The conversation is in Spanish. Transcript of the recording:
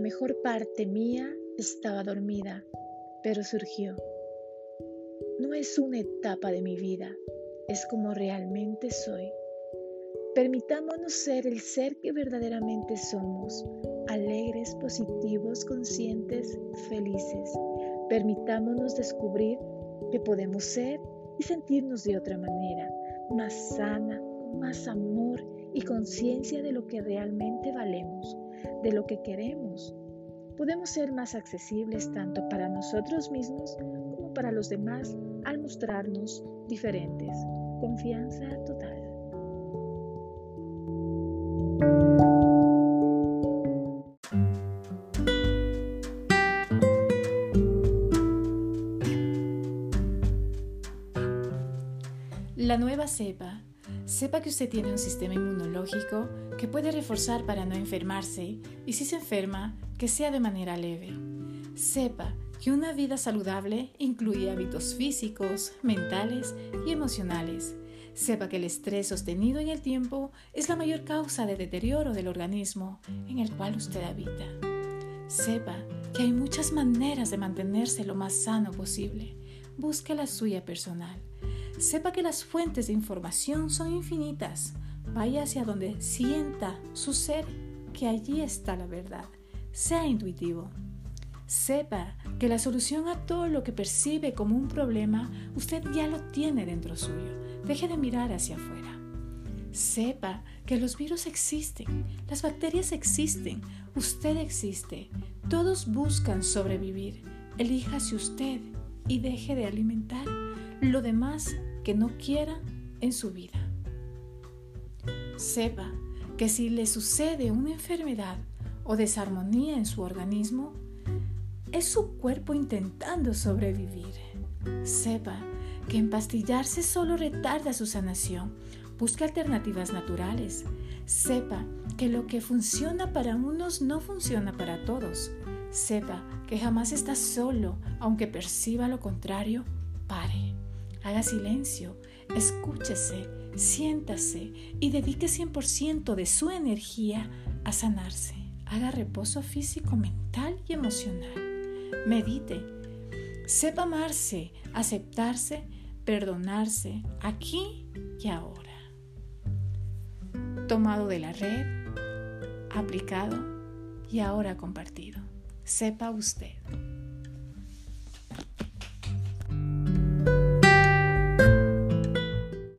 mejor parte mía estaba dormida, pero surgió. No es una etapa de mi vida, es como realmente soy. Permitámonos ser el ser que verdaderamente somos, alegres, positivos, conscientes, felices. Permitámonos descubrir que podemos ser y sentirnos de otra manera, más sana, más amor y conciencia de lo que realmente valemos, de lo que queremos. Podemos ser más accesibles tanto para nosotros mismos como para los demás al mostrarnos diferentes. Confianza total. La nueva cepa. Sepa que usted tiene un sistema inmunológico que puede reforzar para no enfermarse y si se enferma, que sea de manera leve. Sepa que una vida saludable incluye hábitos físicos, mentales y emocionales. Sepa que el estrés sostenido en el tiempo es la mayor causa de deterioro del organismo en el cual usted habita. Sepa que hay muchas maneras de mantenerse lo más sano posible. Busque la suya personal. Sepa que las fuentes de información son infinitas. Vaya hacia donde sienta su ser que allí está la verdad. Sea intuitivo. Sepa que la solución a todo lo que percibe como un problema usted ya lo tiene dentro suyo. Deje de mirar hacia afuera. Sepa que los virus existen, las bacterias existen, usted existe. Todos buscan sobrevivir. Elíjase usted y deje de alimentar lo demás que no quiera en su vida. Sepa que si le sucede una enfermedad o desarmonía en su organismo, es su cuerpo intentando sobrevivir. Sepa que empastillarse solo retarda su sanación. Busque alternativas naturales. Sepa que lo que funciona para unos no funciona para todos. Sepa que jamás está solo, aunque perciba lo contrario, pare. Haga silencio, escúchese, siéntase y dedique 100% de su energía a sanarse. Haga reposo físico, mental y emocional. Medite. Sepa amarse, aceptarse, perdonarse aquí y ahora. Tomado de la red, aplicado y ahora compartido. Sepa usted.